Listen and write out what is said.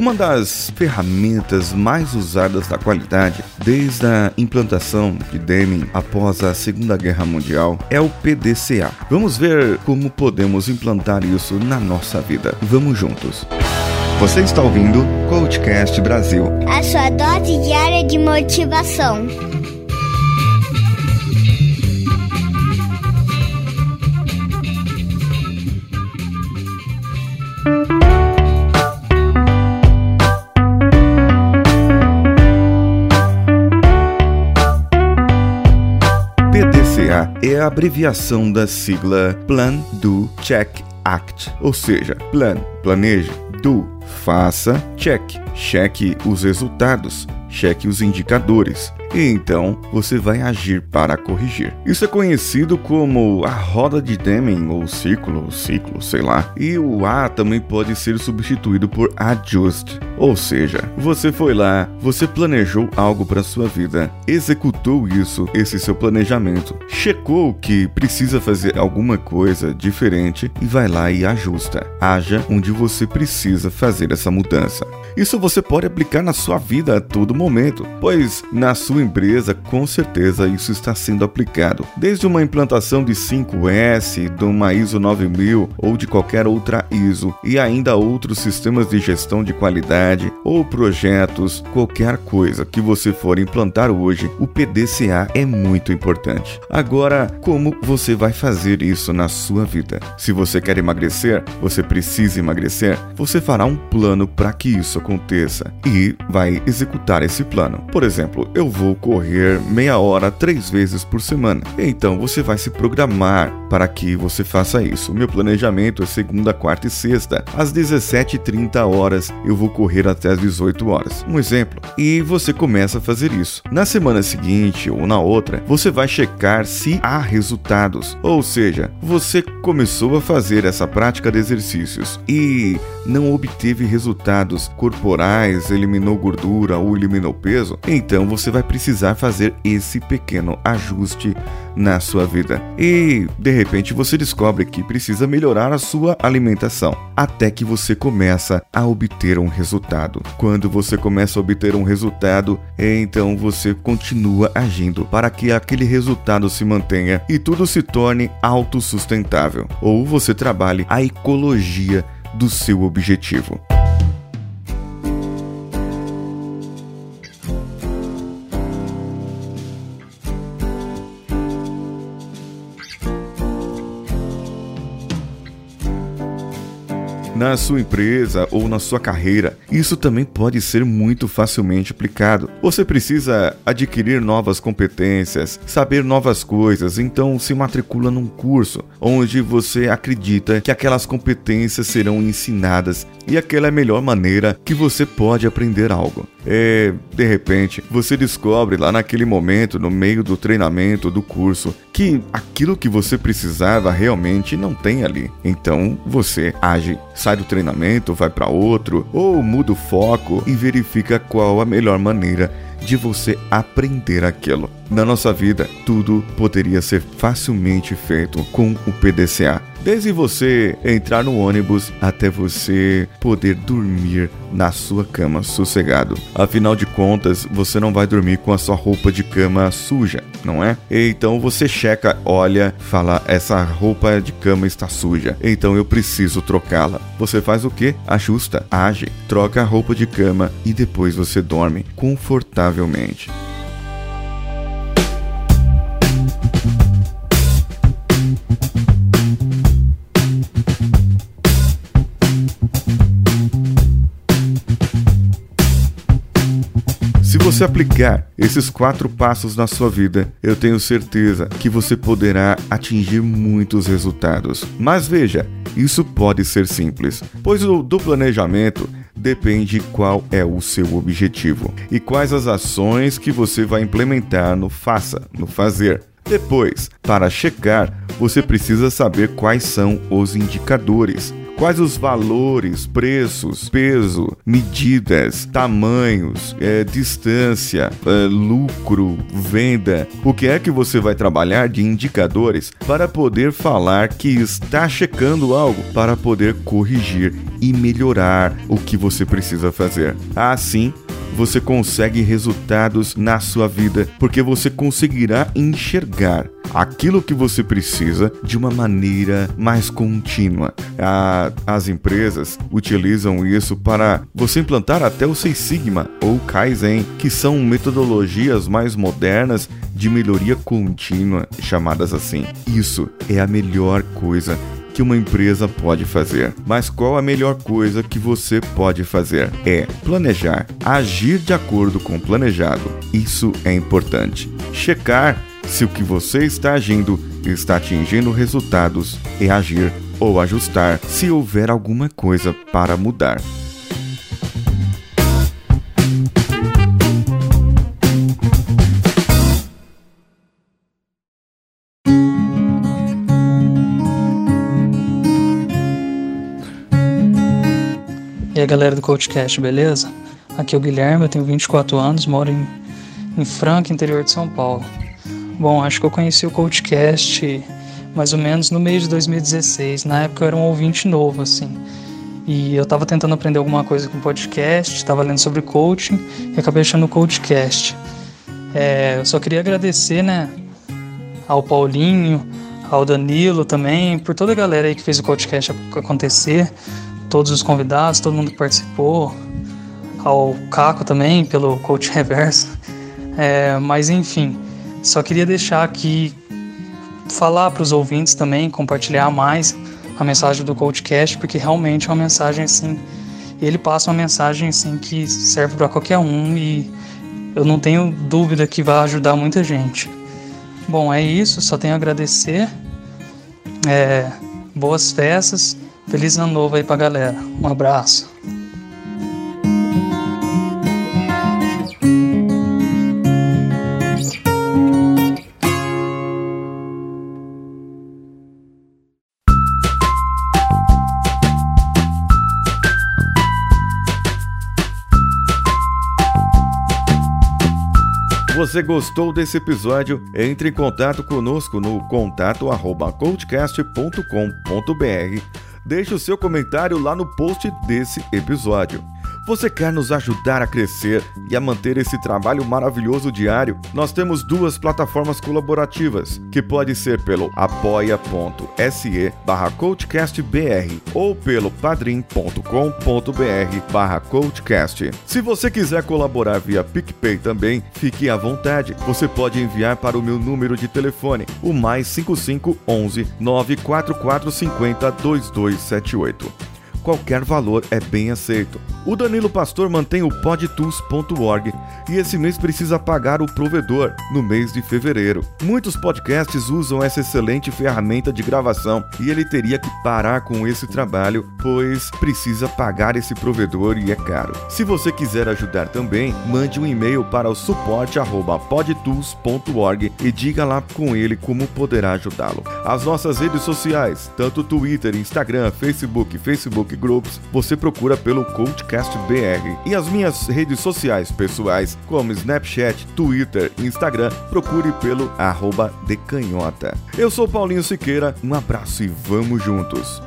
Uma das ferramentas mais usadas da qualidade desde a implantação de Deming após a Segunda Guerra Mundial é o PDCA. Vamos ver como podemos implantar isso na nossa vida. Vamos juntos. Você está ouvindo Coachcast Brasil a sua dose diária de motivação. É a abreviação da sigla Plan, Do, Check, Act, ou seja, Plan, planeje, Do, faça, Check, cheque os resultados, cheque os indicadores, e então você vai agir para corrigir. Isso é conhecido como a roda de Deming ou ciclo, ciclo, sei lá. E o A também pode ser substituído por adjust, ou seja, você foi lá, você planejou algo para sua vida, executou isso, esse seu planejamento, checou que precisa fazer alguma coisa diferente e vai lá e ajusta. Haja onde você precisa fazer essa mudança. Isso você pode aplicar na sua vida a todo momento, pois na sua sua empresa, com certeza isso está sendo aplicado. Desde uma implantação de 5S, de uma ISO 9000 ou de qualquer outra ISO, e ainda outros sistemas de gestão de qualidade ou projetos, qualquer coisa que você for implantar hoje, o PDCA é muito importante. Agora, como você vai fazer isso na sua vida? Se você quer emagrecer, você precisa emagrecer, você fará um plano para que isso aconteça e vai executar esse plano. Por exemplo, eu vou correr meia hora três vezes por semana. Então você vai se programar para que você faça isso. Meu planejamento é segunda, quarta e sexta. Às 17h30 horas eu vou correr até às 18 horas. Um exemplo. E você começa a fazer isso. Na semana seguinte ou na outra, você vai checar se há resultados. Ou seja, você começou a fazer essa prática de exercícios e não obteve resultados corporais, eliminou gordura ou eliminou peso, então você vai precisar fazer esse pequeno ajuste na sua vida. E de repente você descobre que precisa melhorar a sua alimentação, até que você começa a obter um resultado. Quando você começa a obter um resultado, então você continua agindo para que aquele resultado se mantenha e tudo se torne autossustentável, ou você trabalhe a ecologia do seu objetivo. Na sua empresa ou na sua carreira. Isso também pode ser muito facilmente aplicado. Você precisa adquirir novas competências, saber novas coisas, então se matricula num curso onde você acredita que aquelas competências serão ensinadas e aquela é a melhor maneira que você pode aprender algo. É, de repente, você descobre lá naquele momento, no meio do treinamento, do curso, que aquilo que você precisava realmente não tem ali. Então você age, sai do treinamento, vai para outro, ou muda o foco e verifica qual a melhor maneira de você aprender aquilo. Na nossa vida, tudo poderia ser facilmente feito com o PDCA. Desde você entrar no ônibus até você poder dormir na sua cama sossegado. Afinal de contas, você não vai dormir com a sua roupa de cama suja, não é? Então você checa, olha, fala: essa roupa de cama está suja, então eu preciso trocá-la. Você faz o que? Ajusta, age, troca a roupa de cama e depois você dorme confortavelmente. Você aplicar esses quatro passos na sua vida, eu tenho certeza que você poderá atingir muitos resultados. Mas veja, isso pode ser simples, pois do planejamento depende qual é o seu objetivo e quais as ações que você vai implementar no faça, no fazer. Depois, para checar, você precisa saber quais são os indicadores quais os valores, preços, peso, medidas, tamanhos, é, distância, é, lucro, venda. O que é que você vai trabalhar de indicadores para poder falar que está checando algo, para poder corrigir e melhorar o que você precisa fazer. Assim, você consegue resultados na sua vida, porque você conseguirá enxergar aquilo que você precisa de uma maneira mais contínua. as empresas utilizam isso para você implantar até o Six Sigma ou Kaizen, que são metodologias mais modernas de melhoria contínua, chamadas assim. Isso é a melhor coisa que uma empresa pode fazer. Mas qual a melhor coisa que você pode fazer? É planejar, agir de acordo com o planejado. Isso é importante. Checar se o que você está agindo está atingindo resultados e agir ou ajustar se houver alguma coisa para mudar. E aí galera do CoachCast, beleza? Aqui é o Guilherme, eu tenho 24 anos, moro em, em Franca, interior de São Paulo. Bom, acho que eu conheci o CoachCast mais ou menos no mês de 2016. Na época eu era um ouvinte novo, assim. E eu estava tentando aprender alguma coisa com podcast, estava lendo sobre coaching e acabei achando o CoachCast. É, eu só queria agradecer, né, ao Paulinho, ao Danilo também, por toda a galera aí que fez o CoachCast acontecer todos os convidados, todo mundo que participou, ao Caco também, pelo coach reverso. É, mas enfim, só queria deixar aqui, falar para os ouvintes também, compartilhar mais a mensagem do CoachCast, porque realmente é uma mensagem assim, ele passa uma mensagem assim que serve para qualquer um e eu não tenho dúvida que vai ajudar muita gente. Bom, é isso, só tenho a agradecer. É, boas festas Feliz ano novo aí pra galera. Um abraço. você gostou desse episódio, entre em contato conosco no contato@coachcast.com.br Deixe o seu comentário lá no post desse episódio. Você quer nos ajudar a crescer e a manter esse trabalho maravilhoso diário? Nós temos duas plataformas colaborativas, que pode ser pelo apoia.se barra coachcastbr ou pelo padrim.com.br barra coachcast. Se você quiser colaborar via PicPay também, fique à vontade. Você pode enviar para o meu número de telefone, o mais 5511 944 50 2278 qualquer valor é bem aceito. O Danilo Pastor mantém o podtools.org e esse mês precisa pagar o provedor no mês de fevereiro. Muitos podcasts usam essa excelente ferramenta de gravação e ele teria que parar com esse trabalho, pois precisa pagar esse provedor e é caro. Se você quiser ajudar também, mande um e-mail para o suporte@podtools.org e diga lá com ele como poderá ajudá-lo. As nossas redes sociais, tanto Twitter, Instagram, Facebook, Facebook Groups, você procura pelo Coachcast BR. E as minhas redes sociais pessoais, como Snapchat, Twitter e Instagram, procure pelo arroba decanhota. Eu sou Paulinho Siqueira, um abraço e vamos juntos!